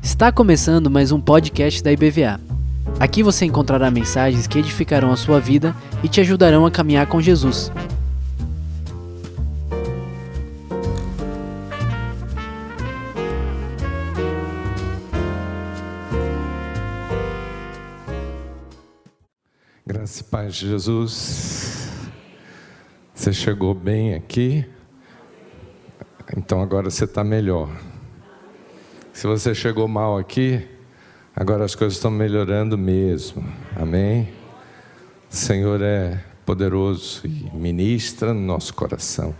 Está começando mais um podcast da IBVA. Aqui você encontrará mensagens que edificarão a sua vida e te ajudarão a caminhar com Jesus. Graça e paz de Jesus. Você chegou bem aqui, então agora você está melhor. Se você chegou mal aqui, agora as coisas estão melhorando mesmo. Amém? O Senhor é poderoso e ministra no nosso coração,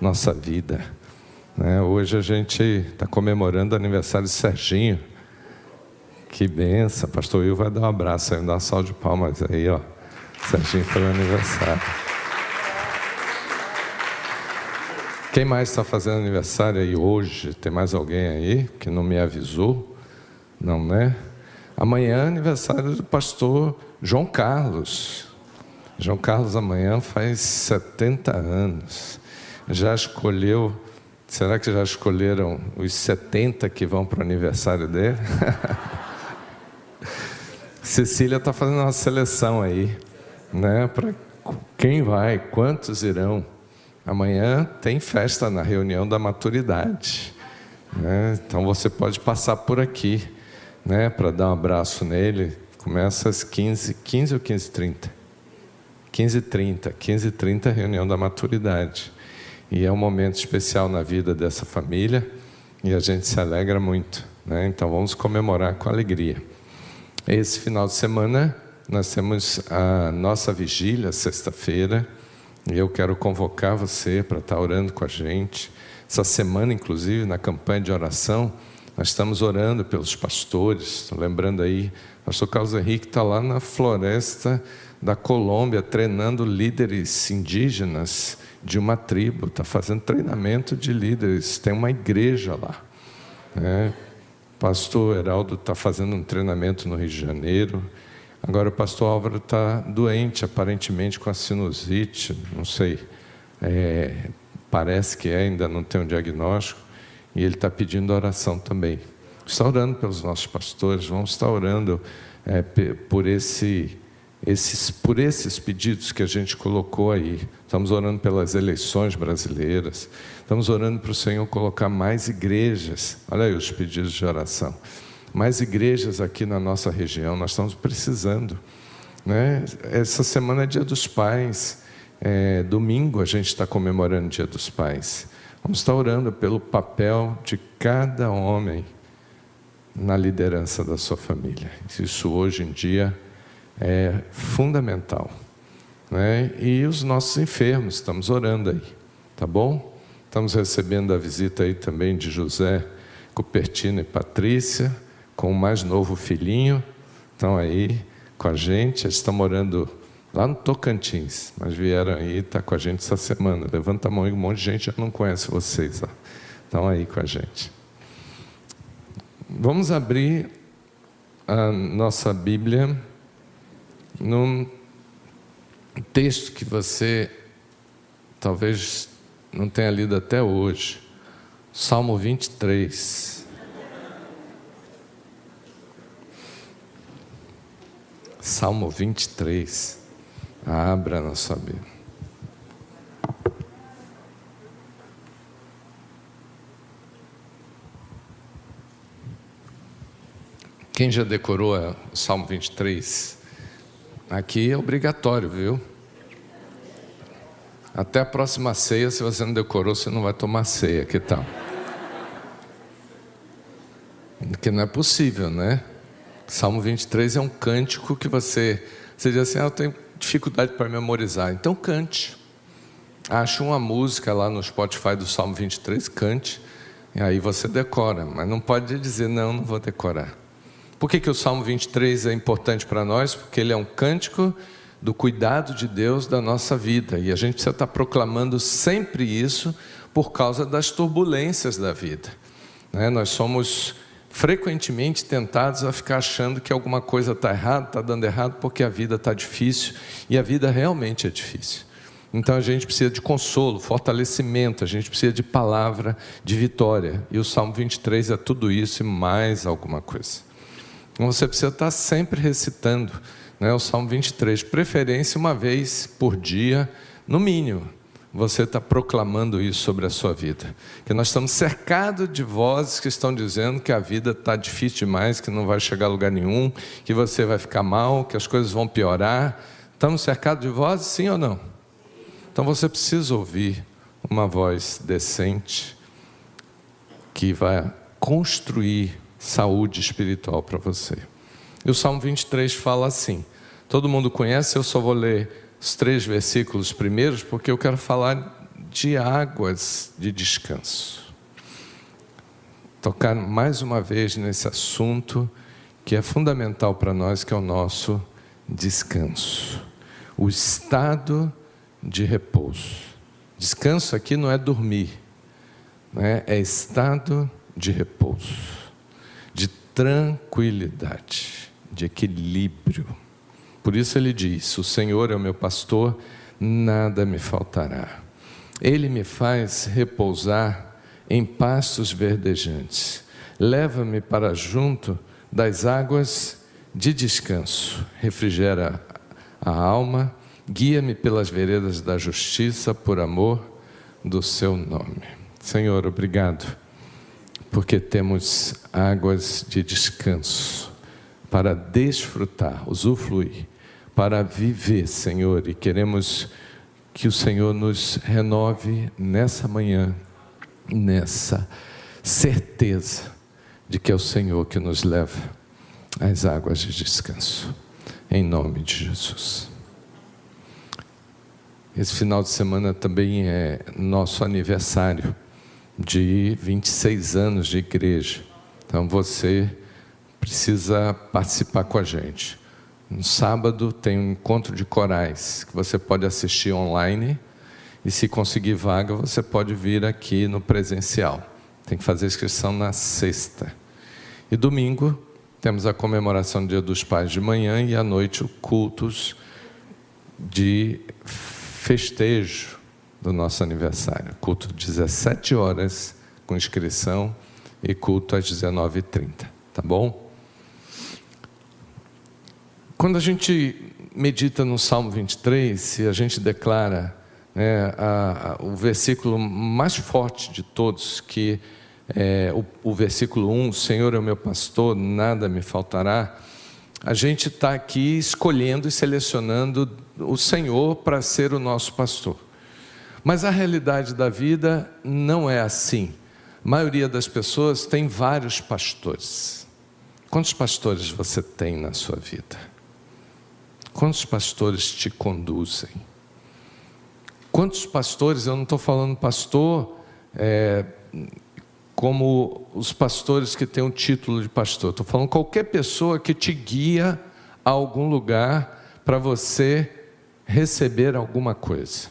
nossa vida. Né? Hoje a gente está comemorando o aniversário de Serginho. Que benção, pastor Will vai dar um abraço aí, dar uma salva de palmas aí, ó. Serginho foi aniversário. Quem mais está fazendo aniversário aí hoje? Tem mais alguém aí que não me avisou? Não, né? Amanhã é aniversário do pastor João Carlos. João Carlos amanhã faz 70 anos. Já escolheu, será que já escolheram os 70 que vão para o aniversário dele? Cecília está fazendo uma seleção aí, né? Para quem vai, quantos irão. Amanhã tem festa na reunião da maturidade. Né? Então você pode passar por aqui né? para dar um abraço nele. Começa às 15, 15 ou 15h30? 15h30, 15h30 reunião da maturidade. E é um momento especial na vida dessa família e a gente se alegra muito. Né? Então vamos comemorar com alegria. Esse final de semana nós temos a nossa vigília, sexta-feira. E eu quero convocar você para estar orando com a gente. Essa semana, inclusive, na campanha de oração, nós estamos orando pelos pastores. Lembrando aí, o pastor Carlos Henrique está lá na floresta da Colômbia, treinando líderes indígenas de uma tribo. Está fazendo treinamento de líderes. Tem uma igreja lá. Né? Pastor Heraldo está fazendo um treinamento no Rio de Janeiro. Agora o pastor Álvaro está doente, aparentemente com a sinusite, não sei. É, parece que é, ainda não tem um diagnóstico. E ele está pedindo oração também. Está orando pelos nossos pastores, vamos estar orando é, por, esse, esses, por esses pedidos que a gente colocou aí. Estamos orando pelas eleições brasileiras, estamos orando para o Senhor colocar mais igrejas. Olha aí os pedidos de oração mais igrejas aqui na nossa região, nós estamos precisando. Né? Essa semana é Dia dos Pais, é, domingo a gente está comemorando o Dia dos Pais. Vamos estar orando pelo papel de cada homem na liderança da sua família. Isso hoje em dia é fundamental. Né? E os nossos enfermos, estamos orando aí, tá bom? Estamos recebendo a visita aí também de José Cupertino e Patrícia com o mais novo filhinho, estão aí com a gente, eles estão morando lá no Tocantins, mas vieram aí, está com a gente essa semana. Levanta a mão e um monte de gente já não conhece vocês, ó. estão aí com a gente. Vamos abrir a nossa Bíblia num texto que você talvez não tenha lido até hoje, Salmo 23. Salmo 23. Abra na sua Bíblia. Quem já decorou o Salmo 23? Aqui é obrigatório, viu? Até a próxima ceia, se você não decorou, você não vai tomar ceia. Que tal? Porque não é possível, né? Salmo 23 é um cântico que você, você diz assim, ah, eu tenho dificuldade para memorizar. Então cante. Ache uma música lá no Spotify do Salmo 23, cante, e aí você decora. Mas não pode dizer, não, não vou decorar. Por que, que o Salmo 23 é importante para nós? Porque ele é um cântico do cuidado de Deus da nossa vida. E a gente precisa estar proclamando sempre isso por causa das turbulências da vida. Né? Nós somos frequentemente tentados a ficar achando que alguma coisa está errada, está dando errado, porque a vida está difícil, e a vida realmente é difícil. Então a gente precisa de consolo, fortalecimento, a gente precisa de palavra de vitória. E o Salmo 23 é tudo isso e mais alguma coisa. Então você precisa estar sempre recitando né, o Salmo 23, preferência uma vez por dia, no mínimo. Você está proclamando isso sobre a sua vida. Que nós estamos cercados de vozes que estão dizendo que a vida está difícil demais, que não vai chegar a lugar nenhum, que você vai ficar mal, que as coisas vão piorar. Estamos cercados de vozes, sim ou não? Então você precisa ouvir uma voz decente que vai construir saúde espiritual para você. E o Salmo 23 fala assim: todo mundo conhece, eu só vou ler os três versículos primeiros, porque eu quero falar de águas de descanso. Tocar mais uma vez nesse assunto que é fundamental para nós, que é o nosso descanso. O estado de repouso. Descanso aqui não é dormir, né? é estado de repouso, de tranquilidade, de equilíbrio. Por isso ele diz: O Senhor é o meu pastor, nada me faltará. Ele me faz repousar em pastos verdejantes. Leva-me para junto das águas de descanso. Refrigera a alma Guia-me pelas veredas da justiça por amor do seu nome. Senhor, obrigado, porque temos águas de descanso para desfrutar, usufruir, para viver, Senhor, e queremos que o Senhor nos renove nessa manhã, nessa certeza de que é o Senhor que nos leva às águas de descanso. Em nome de Jesus. Esse final de semana também é nosso aniversário de 26 anos de igreja. Então você precisa participar com a gente. No sábado tem um encontro de corais que você pode assistir online e se conseguir vaga você pode vir aqui no presencial. Tem que fazer inscrição na sexta. E domingo temos a comemoração do Dia dos Pais de manhã e à noite o cultos de festejo do nosso aniversário. Culto 17 horas com inscrição e culto às 19h30, tá bom? Quando a gente medita no Salmo 23, e a gente declara né, a, a, o versículo mais forte de todos, que é o, o versículo 1, Senhor é o meu pastor, nada me faltará, a gente está aqui escolhendo e selecionando o Senhor para ser o nosso pastor. Mas a realidade da vida não é assim. A maioria das pessoas tem vários pastores. Quantos pastores você tem na sua vida? Quantos pastores te conduzem? Quantos pastores, eu não estou falando pastor é, como os pastores que têm o um título de pastor. Estou falando qualquer pessoa que te guia a algum lugar para você receber alguma coisa.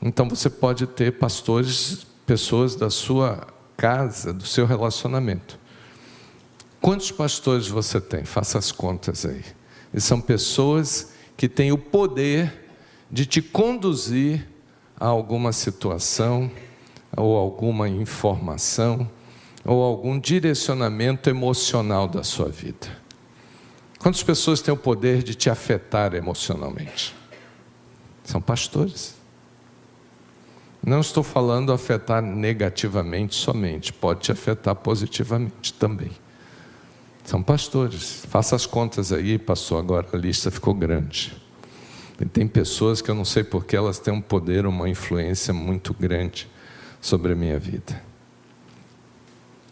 Então você pode ter pastores, pessoas da sua casa, do seu relacionamento. Quantos pastores você tem? Faça as contas aí. E são pessoas que têm o poder de te conduzir a alguma situação, ou alguma informação, ou algum direcionamento emocional da sua vida. Quantas pessoas têm o poder de te afetar emocionalmente? São pastores. Não estou falando afetar negativamente somente, pode te afetar positivamente também. São pastores. Faça as contas aí, passou agora a lista ficou grande. E tem pessoas que eu não sei porque elas têm um poder, uma influência muito grande sobre a minha vida.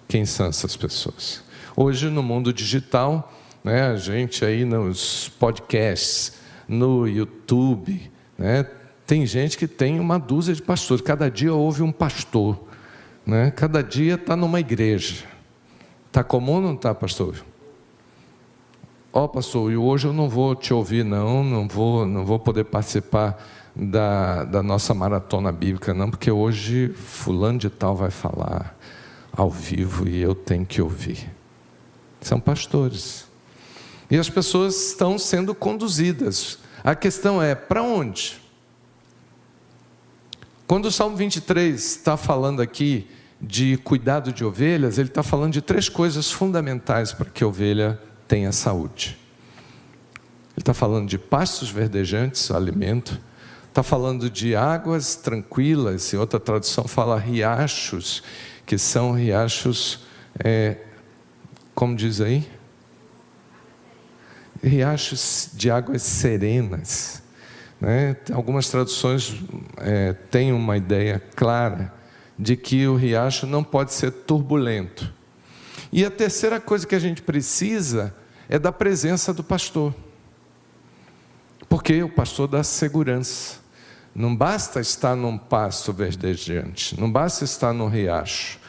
Quem são essas pessoas? Hoje, no mundo digital, né, a gente aí nos podcasts, no YouTube, né, tem gente que tem uma dúzia de pastores. Cada dia ouve um pastor. Né? Cada dia está numa igreja. Está comum ou não está, pastor? Ó, oh, pastor, e hoje eu não vou te ouvir, não, não vou, não vou poder participar da, da nossa maratona bíblica, não, porque hoje fulano de tal vai falar ao vivo e eu tenho que ouvir. São pastores. E as pessoas estão sendo conduzidas. A questão é: para onde? Quando o Salmo 23 está falando aqui de cuidado de ovelhas, ele está falando de três coisas fundamentais para que a ovelha tenha saúde. Ele está falando de pastos verdejantes, alimento, está falando de águas tranquilas, e outra tradução fala riachos, que são riachos, é, como diz aí? Riachos de águas serenas. Né? Algumas traduções é, têm uma ideia clara de que o riacho não pode ser turbulento. E a terceira coisa que a gente precisa é da presença do pastor. Porque o pastor dá segurança. Não basta estar num pasto verdejante, não basta estar num riacho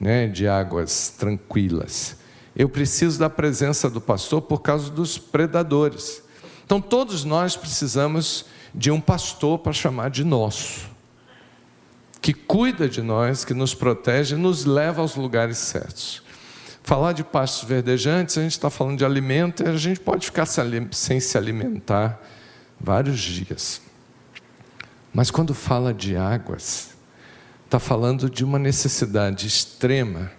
né, de águas tranquilas. Eu preciso da presença do pastor por causa dos predadores. Então, todos nós precisamos de um pastor para chamar de nosso, que cuida de nós, que nos protege, nos leva aos lugares certos. Falar de pastos verdejantes, a gente está falando de alimento, e a gente pode ficar sem se alimentar vários dias. Mas quando fala de águas, está falando de uma necessidade extrema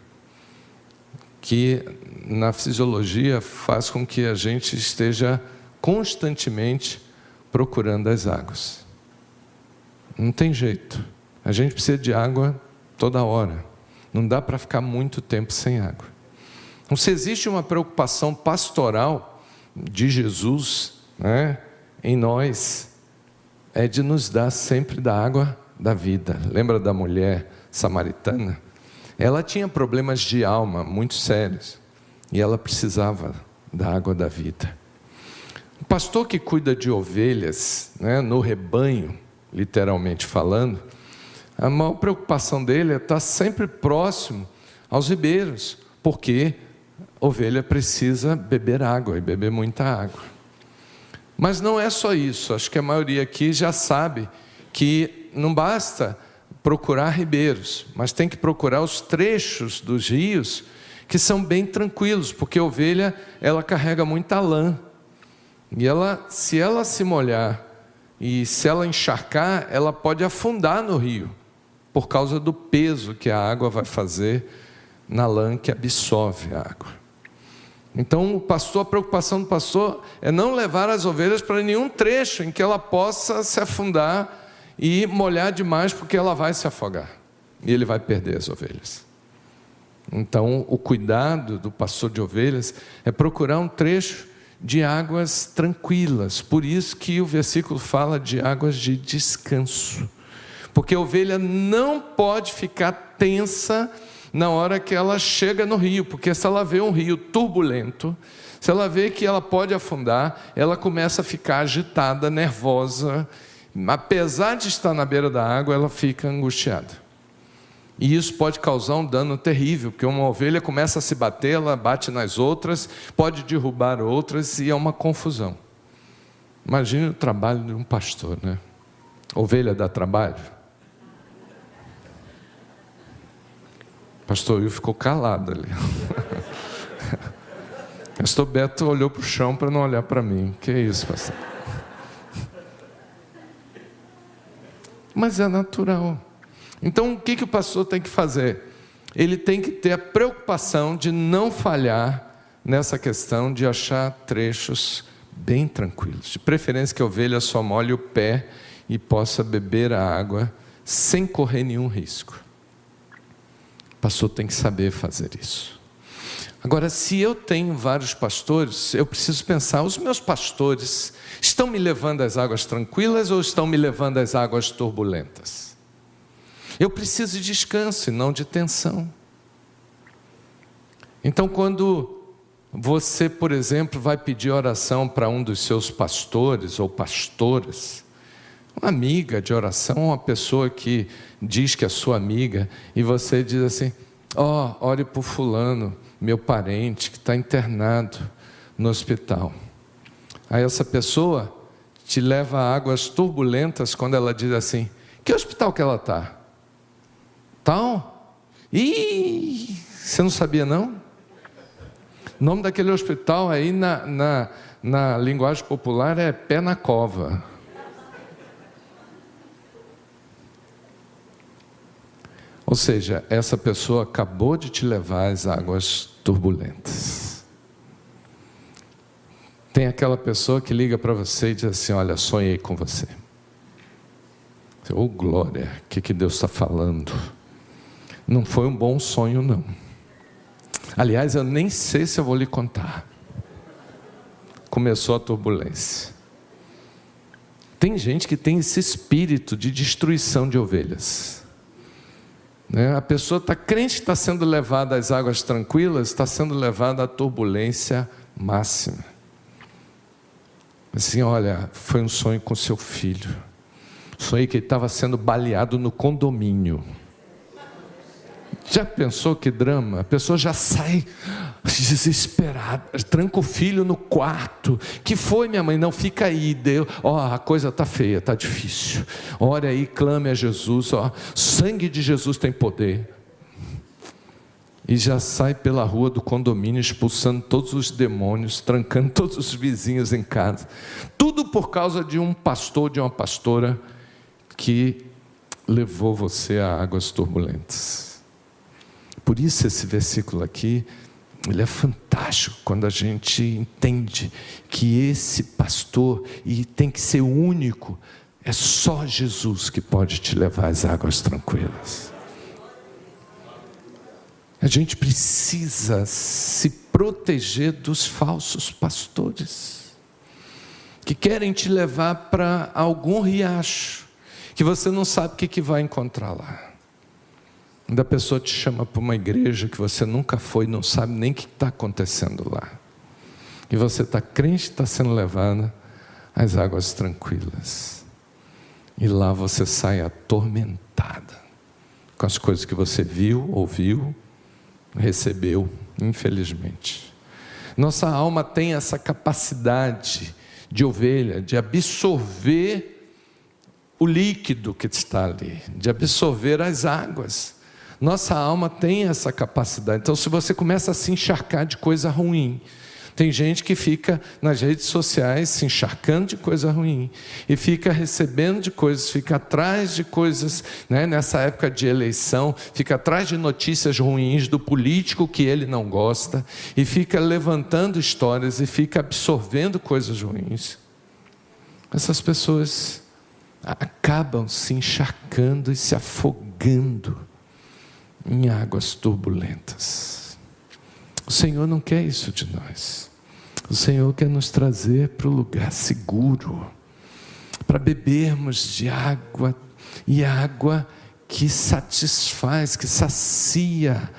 que na fisiologia faz com que a gente esteja constantemente procurando as águas. Não tem jeito. A gente precisa de água toda hora. Não dá para ficar muito tempo sem água. Então, se existe uma preocupação pastoral de Jesus, né, em nós é de nos dar sempre da água da vida. Lembra da mulher samaritana? Ela tinha problemas de alma muito sérios e ela precisava da água da vida. O pastor que cuida de ovelhas, né, no rebanho, literalmente falando, a maior preocupação dele é estar sempre próximo aos ribeiros, porque a ovelha precisa beber água e beber muita água. Mas não é só isso, acho que a maioria aqui já sabe que não basta procurar ribeiros, mas tem que procurar os trechos dos rios que são bem tranquilos, porque a ovelha ela carrega muita lã. E ela, se ela se molhar e se ela encharcar, ela pode afundar no rio, por causa do peso que a água vai fazer na lã que absorve a água. Então, o pastor, a preocupação do pastor é não levar as ovelhas para nenhum trecho em que ela possa se afundar e molhar demais, porque ela vai se afogar e ele vai perder as ovelhas. Então, o cuidado do pastor de ovelhas é procurar um trecho de águas tranquilas. Por isso que o versículo fala de águas de descanso. Porque a ovelha não pode ficar tensa na hora que ela chega no rio, porque se ela vê um rio turbulento, se ela vê que ela pode afundar, ela começa a ficar agitada, nervosa. Apesar de estar na beira da água, ela fica angustiada. E isso pode causar um dano terrível, porque uma ovelha começa a se bater, ela bate nas outras, pode derrubar outras e é uma confusão. Imagine o trabalho de um pastor, né? Ovelha dá trabalho? Pastor Will ficou calado ali. pastor Beto olhou para o chão para não olhar para mim. Que isso, pastor? Mas é natural. Então, o que, que o pastor tem que fazer? Ele tem que ter a preocupação de não falhar nessa questão de achar trechos bem tranquilos. De preferência que a ovelha só molhe o pé e possa beber a água sem correr nenhum risco. Pastor tem que saber fazer isso. Agora, se eu tenho vários pastores, eu preciso pensar: os meus pastores estão me levando às águas tranquilas ou estão me levando às águas turbulentas? Eu preciso de descanso e não de tensão. Então, quando você, por exemplo, vai pedir oração para um dos seus pastores ou pastoras, uma amiga de oração, uma pessoa que diz que é sua amiga, e você diz assim: Ó, oh, ore por Fulano, meu parente que está internado no hospital. Aí essa pessoa te leva a águas turbulentas quando ela diz assim: Que hospital que ela está? Tal? Ih, você não sabia não? O nome daquele hospital aí na, na, na linguagem popular é Pé na Cova. Ou seja, essa pessoa acabou de te levar às águas turbulentas. Tem aquela pessoa que liga para você e diz assim: Olha, sonhei com você. Ô oh, glória, o que, que Deus está falando? Não foi um bom sonho, não. Aliás, eu nem sei se eu vou lhe contar. Começou a turbulência. Tem gente que tem esse espírito de destruição de ovelhas. Né? A pessoa está crente está sendo levada às águas tranquilas, está sendo levada à turbulência máxima. Assim, olha, foi um sonho com seu filho. Sonhei que ele estava sendo baleado no condomínio. Já pensou que drama? A pessoa já sai desesperada, tranca o filho no quarto. Que foi, minha mãe? Não, fica aí, Deus. Ó, oh, a coisa tá feia, tá difícil. Ore aí, clame a Jesus. Ó, sangue de Jesus tem poder. E já sai pela rua do condomínio expulsando todos os demônios, trancando todos os vizinhos em casa. Tudo por causa de um pastor, de uma pastora que levou você a águas turbulentas. Por isso esse versículo aqui, ele é fantástico quando a gente entende que esse pastor, e tem que ser único, é só Jesus que pode te levar às águas tranquilas. A gente precisa se proteger dos falsos pastores, que querem te levar para algum riacho, que você não sabe o que vai encontrar lá. Da pessoa te chama para uma igreja que você nunca foi, não sabe nem o que está acontecendo lá. E você está crente, está sendo levada às águas tranquilas. E lá você sai atormentada com as coisas que você viu, ouviu, recebeu, infelizmente. Nossa alma tem essa capacidade de ovelha, de absorver o líquido que está ali, de absorver as águas. Nossa alma tem essa capacidade. Então, se você começa a se encharcar de coisa ruim, tem gente que fica nas redes sociais se encharcando de coisa ruim e fica recebendo de coisas, fica atrás de coisas, né, nessa época de eleição, fica atrás de notícias ruins do político que ele não gosta e fica levantando histórias e fica absorvendo coisas ruins. Essas pessoas acabam se encharcando e se afogando em águas turbulentas. O Senhor não quer isso de nós. O Senhor quer nos trazer para o lugar seguro, para bebermos de água e água que satisfaz, que sacia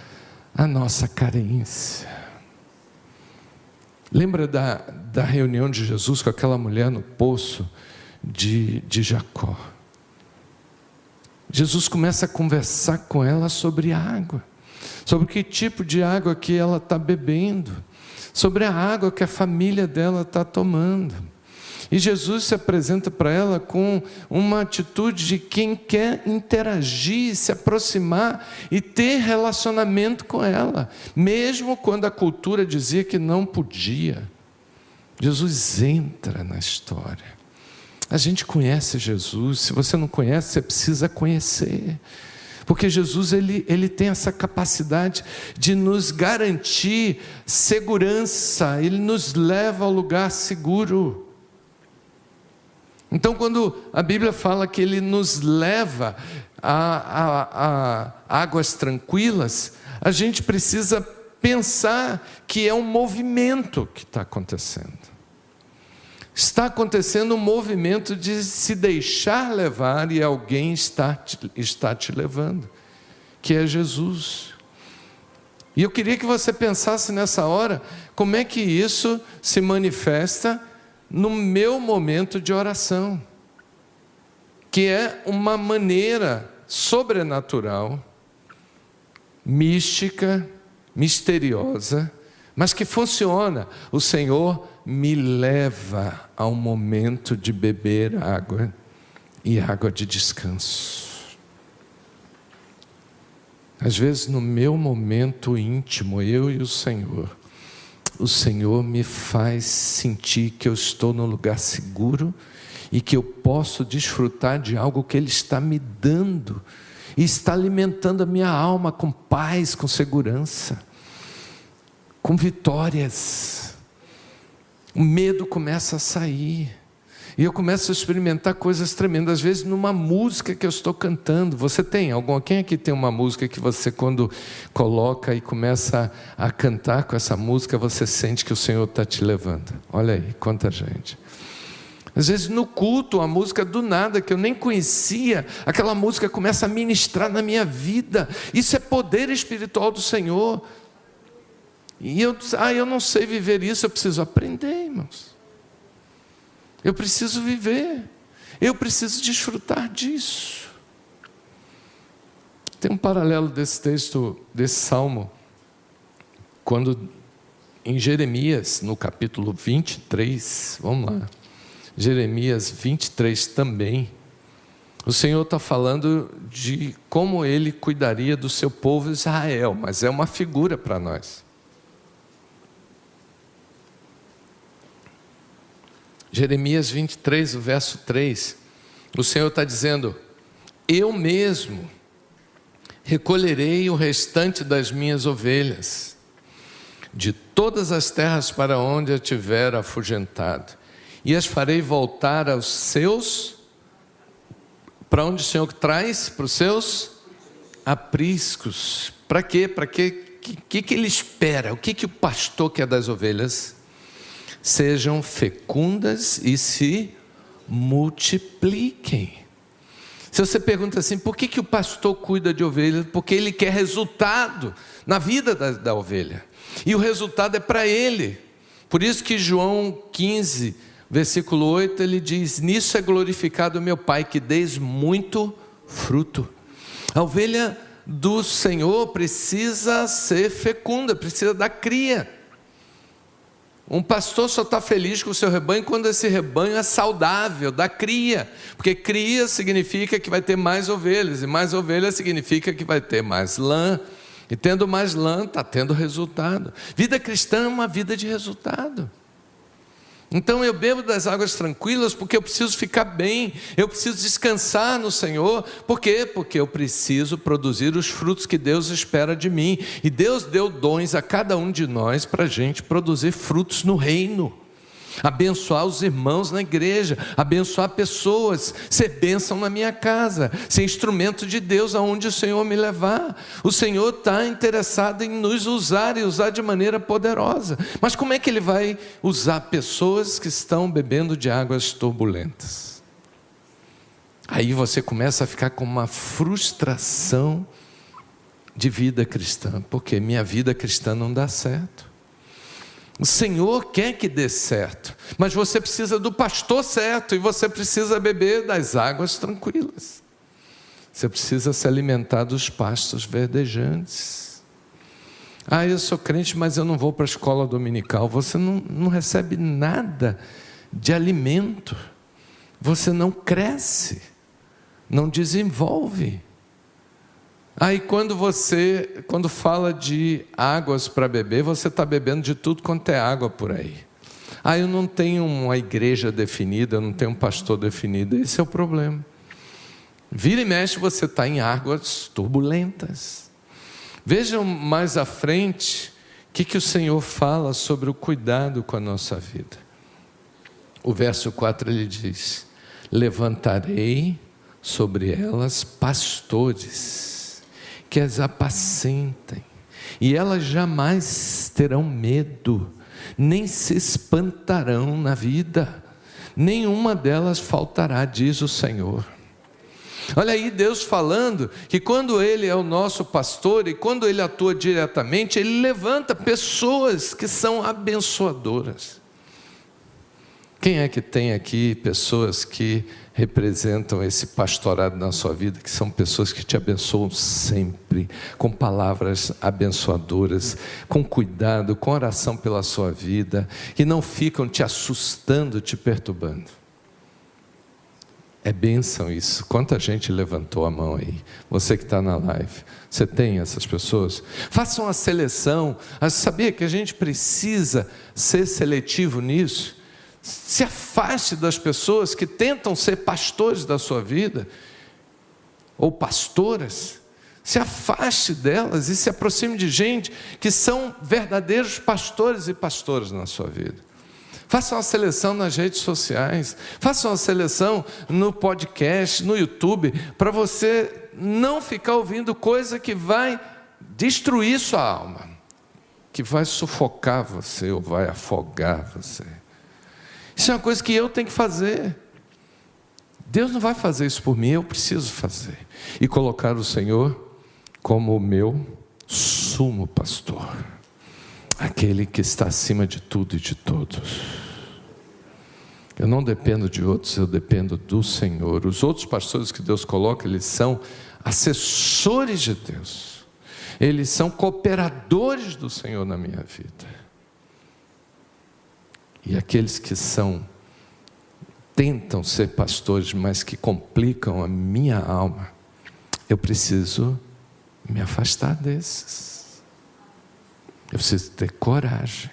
a nossa carência. Lembra da, da reunião de Jesus com aquela mulher no poço de, de Jacó? Jesus começa a conversar com ela sobre água, sobre que tipo de água que ela está bebendo, sobre a água que a família dela está tomando. E Jesus se apresenta para ela com uma atitude de quem quer interagir, se aproximar e ter relacionamento com ela, mesmo quando a cultura dizia que não podia. Jesus entra na história. A gente conhece Jesus, se você não conhece, você precisa conhecer. Porque Jesus ele, ele tem essa capacidade de nos garantir segurança, ele nos leva ao lugar seguro. Então, quando a Bíblia fala que ele nos leva a, a, a águas tranquilas, a gente precisa pensar que é um movimento que está acontecendo está acontecendo um movimento de se deixar levar e alguém está te, está te levando, que é Jesus. E eu queria que você pensasse nessa hora como é que isso se manifesta no meu momento de oração, que é uma maneira sobrenatural, mística, misteriosa, mas que funciona. O Senhor me leva ao momento de beber água e água de descanso. Às vezes, no meu momento íntimo, eu e o Senhor, o Senhor me faz sentir que eu estou num lugar seguro e que eu posso desfrutar de algo que Ele está me dando e está alimentando a minha alma com paz, com segurança, com vitórias. O medo começa a sair. E eu começo a experimentar coisas tremendas, às vezes numa música que eu estou cantando. Você tem algum? Quem aqui tem uma música que você, quando coloca e começa a cantar com essa música, você sente que o Senhor está te levando? Olha aí, quanta gente. Às vezes no culto, a música do nada, que eu nem conhecia, aquela música começa a ministrar na minha vida. Isso é poder espiritual do Senhor. E eu, ah, eu não sei viver isso, eu preciso aprender, irmãos. Eu preciso viver. Eu preciso desfrutar disso. Tem um paralelo desse texto, desse salmo, quando em Jeremias, no capítulo 23, vamos lá, Jeremias 23 também, o Senhor está falando de como ele cuidaria do seu povo Israel, mas é uma figura para nós. Jeremias 23, o verso 3, o Senhor está dizendo: Eu mesmo recolherei o restante das minhas ovelhas, de todas as terras para onde eu tiver afugentado, e as farei voltar aos seus. Para onde o Senhor traz? Para os seus apriscos. Para quê? Para quê? O que, que ele espera? O que, que o pastor quer das ovelhas? Sejam fecundas e se multipliquem. Se você pergunta assim, por que, que o pastor cuida de ovelhas? Porque ele quer resultado na vida da, da ovelha. E o resultado é para ele. Por isso que João 15, versículo 8, ele diz: Nisso é glorificado meu Pai, que deis muito fruto. A ovelha do Senhor precisa ser fecunda, precisa dar cria. Um pastor só está feliz com o seu rebanho quando esse rebanho é saudável, dá cria. Porque cria significa que vai ter mais ovelhas, e mais ovelhas significa que vai ter mais lã. E tendo mais lã, está tendo resultado. Vida cristã é uma vida de resultado. Então eu bebo das águas tranquilas porque eu preciso ficar bem, eu preciso descansar no Senhor. Por quê? Porque eu preciso produzir os frutos que Deus espera de mim. E Deus deu dons a cada um de nós para a gente produzir frutos no reino abençoar os irmãos na igreja, abençoar pessoas, ser bênção na minha casa, ser instrumento de Deus aonde o Senhor me levar. O Senhor está interessado em nos usar e usar de maneira poderosa. Mas como é que Ele vai usar pessoas que estão bebendo de águas turbulentas? Aí você começa a ficar com uma frustração de vida cristã, porque minha vida cristã não dá certo. O Senhor quer que dê certo, mas você precisa do pastor certo e você precisa beber das águas tranquilas. Você precisa se alimentar dos pastos verdejantes. Ah, eu sou crente, mas eu não vou para a escola dominical. Você não, não recebe nada de alimento. Você não cresce, não desenvolve. Aí quando você, quando fala de águas para beber, você está bebendo de tudo quanto é água por aí. Ah, eu não tenho uma igreja definida, eu não tenho um pastor definido. Esse é o problema. Vira e mexe, você está em águas turbulentas. Vejam mais à frente o que, que o Senhor fala sobre o cuidado com a nossa vida. O verso 4 ele diz: Levantarei sobre elas pastores que as apacentem, e elas jamais terão medo, nem se espantarão na vida, nenhuma delas faltará, diz o Senhor. Olha aí Deus falando que quando Ele é o nosso pastor e quando Ele atua diretamente, Ele levanta pessoas que são abençoadoras. Quem é que tem aqui pessoas que representam esse pastorado na sua vida, que são pessoas que te abençoam sempre, com palavras abençoadoras, com cuidado, com oração pela sua vida, que não ficam te assustando, te perturbando. É bênção isso. Quanta gente levantou a mão aí? Você que está na live, você tem essas pessoas? Façam a seleção. Sabia que a gente precisa ser seletivo nisso? Se afaste das pessoas que tentam ser pastores da sua vida ou pastoras, se afaste delas e se aproxime de gente que são verdadeiros pastores e pastoras na sua vida. Faça uma seleção nas redes sociais, faça uma seleção no podcast, no YouTube, para você não ficar ouvindo coisa que vai destruir sua alma, que vai sufocar você ou vai afogar você. Isso é uma coisa que eu tenho que fazer. Deus não vai fazer isso por mim, eu preciso fazer. E colocar o Senhor como o meu sumo pastor, aquele que está acima de tudo e de todos. Eu não dependo de outros, eu dependo do Senhor. Os outros pastores que Deus coloca, eles são assessores de Deus, eles são cooperadores do Senhor na minha vida. E aqueles que são tentam ser pastores, mas que complicam a minha alma, eu preciso me afastar desses. Eu preciso ter coragem.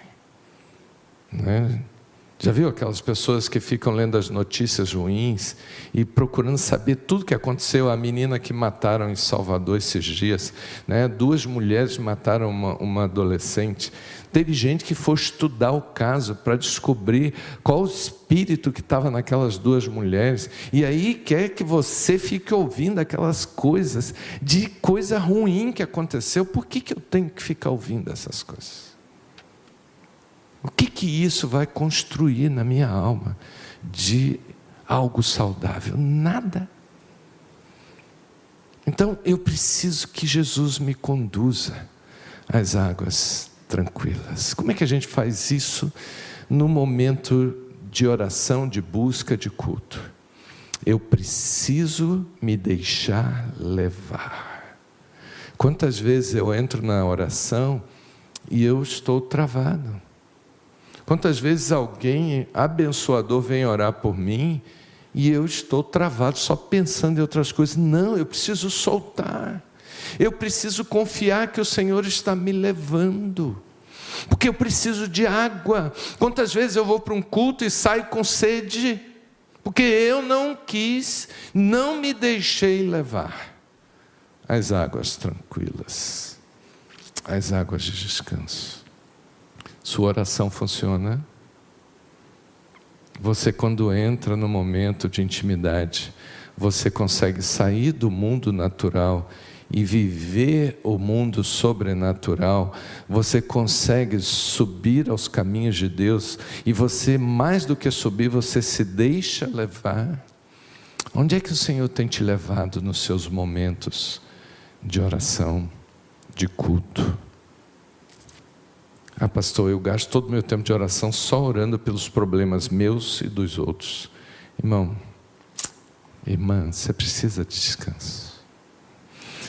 Né? Já viu aquelas pessoas que ficam lendo as notícias ruins e procurando saber tudo o que aconteceu? A menina que mataram em Salvador esses dias, né? duas mulheres mataram uma, uma adolescente. Teve gente que foi estudar o caso para descobrir qual o espírito que estava naquelas duas mulheres. E aí quer que você fique ouvindo aquelas coisas de coisa ruim que aconteceu. Por que, que eu tenho que ficar ouvindo essas coisas? O que, que isso vai construir na minha alma de algo saudável? Nada. Então eu preciso que Jesus me conduza às águas tranquilas. Como é que a gente faz isso no momento de oração, de busca, de culto? Eu preciso me deixar levar. Quantas vezes eu entro na oração e eu estou travado? Quantas vezes alguém abençoador vem orar por mim e eu estou travado só pensando em outras coisas? Não, eu preciso soltar. Eu preciso confiar que o Senhor está me levando. Porque eu preciso de água. Quantas vezes eu vou para um culto e saio com sede? Porque eu não quis, não me deixei levar às águas tranquilas, às águas de descanso. Sua oração funciona? Você, quando entra no momento de intimidade, você consegue sair do mundo natural e viver o mundo sobrenatural, você consegue subir aos caminhos de Deus e você, mais do que subir, você se deixa levar. Onde é que o Senhor tem te levado nos seus momentos de oração, de culto? Ah, pastor, eu gasto todo o meu tempo de oração só orando pelos problemas meus e dos outros. Irmão, irmã, você precisa de descanso.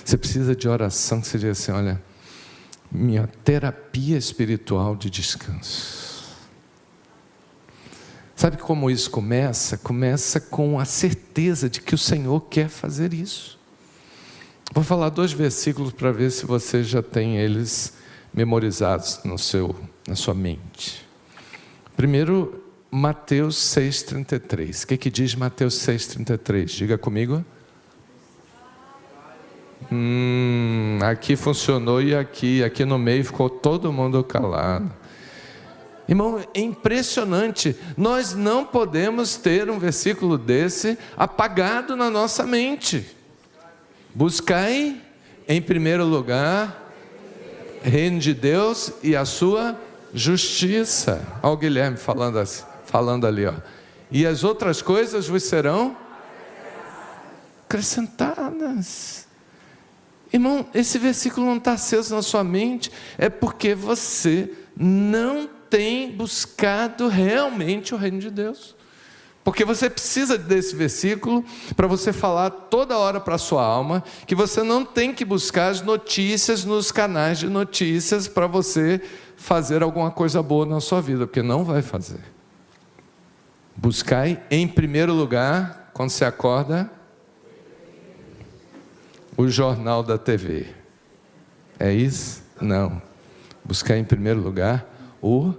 Você precisa de oração que você diga assim: olha, minha terapia espiritual de descanso. Sabe como isso começa? Começa com a certeza de que o Senhor quer fazer isso. Vou falar dois versículos para ver se você já tem eles memorizados no seu, na sua mente. Primeiro, Mateus 6,33. O que, que diz Mateus 6,33? Diga comigo. Hum, aqui funcionou e aqui, aqui no meio ficou todo mundo calado. Irmão, é impressionante. Nós não podemos ter um versículo desse apagado na nossa mente. Buscai, em primeiro lugar, reino de Deus e a sua justiça. Olha o Guilherme falando, assim, falando ali, ó. E as outras coisas vos serão acrescentadas. Irmão, esse versículo não está aceso na sua mente, é porque você não tem buscado realmente o reino de Deus. Porque você precisa desse versículo para você falar toda hora para a sua alma que você não tem que buscar as notícias nos canais de notícias para você fazer alguma coisa boa na sua vida, porque não vai fazer. Buscai em primeiro lugar, quando você acorda, o jornal da TV. É isso? Não. Buscar em primeiro lugar o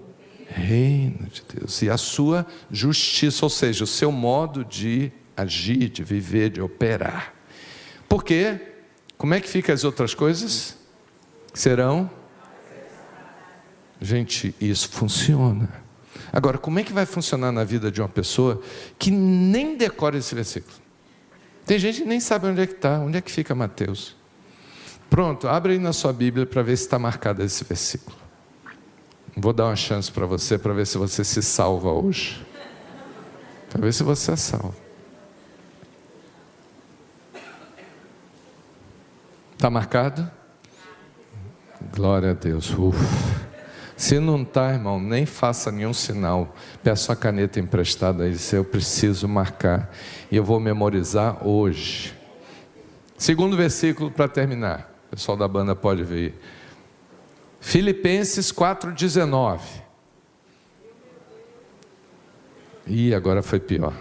reino de Deus e a sua justiça, ou seja, o seu modo de agir, de viver, de operar. Por quê? Como é que fica as outras coisas? Serão? Gente, isso funciona. Agora, como é que vai funcionar na vida de uma pessoa que nem decora esse versículo? Tem gente que nem sabe onde é que está, onde é que fica Mateus. Pronto, abre aí na sua Bíblia para ver se está marcado esse versículo. Vou dar uma chance para você, para ver se você se salva hoje. Para ver se você é salvo. Está marcado? Glória a Deus. Uf. Se não está, irmão, nem faça nenhum sinal. Peça a caneta emprestada se eu preciso marcar. E eu vou memorizar hoje. Segundo versículo para terminar. O pessoal da banda pode ver. Filipenses 4,19. Ih, agora foi pior.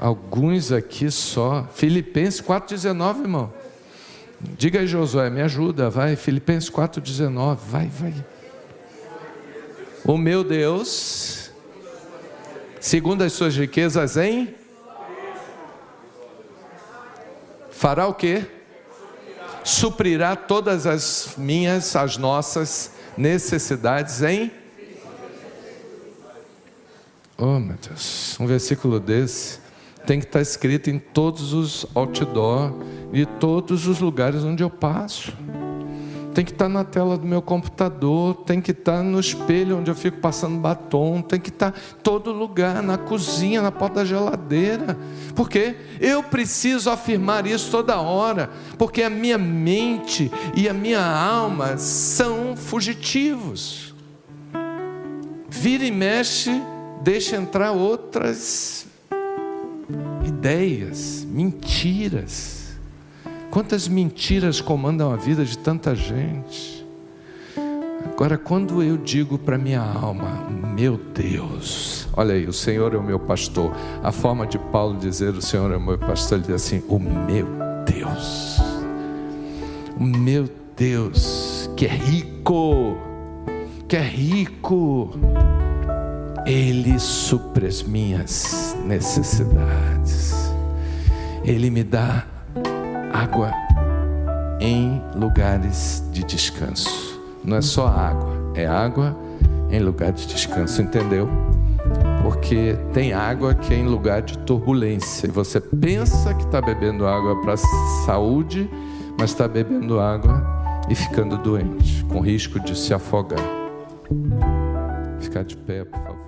Alguns aqui só. Filipenses 4,19, irmão. Diga aí, Josué, me ajuda, vai. Filipenses 4,19, vai, vai. O meu Deus, segundo as suas riquezas em. Fará o quê? Suprirá todas as minhas, as nossas necessidades em. Oh, meu Deus, um versículo desse tem que estar escrito em todos os outdoor e todos os lugares onde eu passo. Tem que estar na tela do meu computador, tem que estar no espelho onde eu fico passando batom, tem que estar em todo lugar, na cozinha, na porta da geladeira. Porque eu preciso afirmar isso toda hora, porque a minha mente e a minha alma são fugitivos. Vira e mexe, deixa entrar outras ideias, mentiras. Quantas mentiras comandam a vida de tanta gente. Agora, quando eu digo para minha alma, meu Deus, olha aí, o Senhor é o meu pastor. A forma de Paulo dizer o Senhor é o meu pastor, ele diz assim: o meu Deus, o meu Deus, que é rico, que é rico, Ele supre as minhas necessidades. Ele me dá água em lugares de descanso. Não é só água, é água em lugar de descanso, entendeu? Porque tem água que é em lugar de turbulência. E você pensa que está bebendo água para saúde, mas está bebendo água e ficando doente, com risco de se afogar. Ficar de pé, por favor.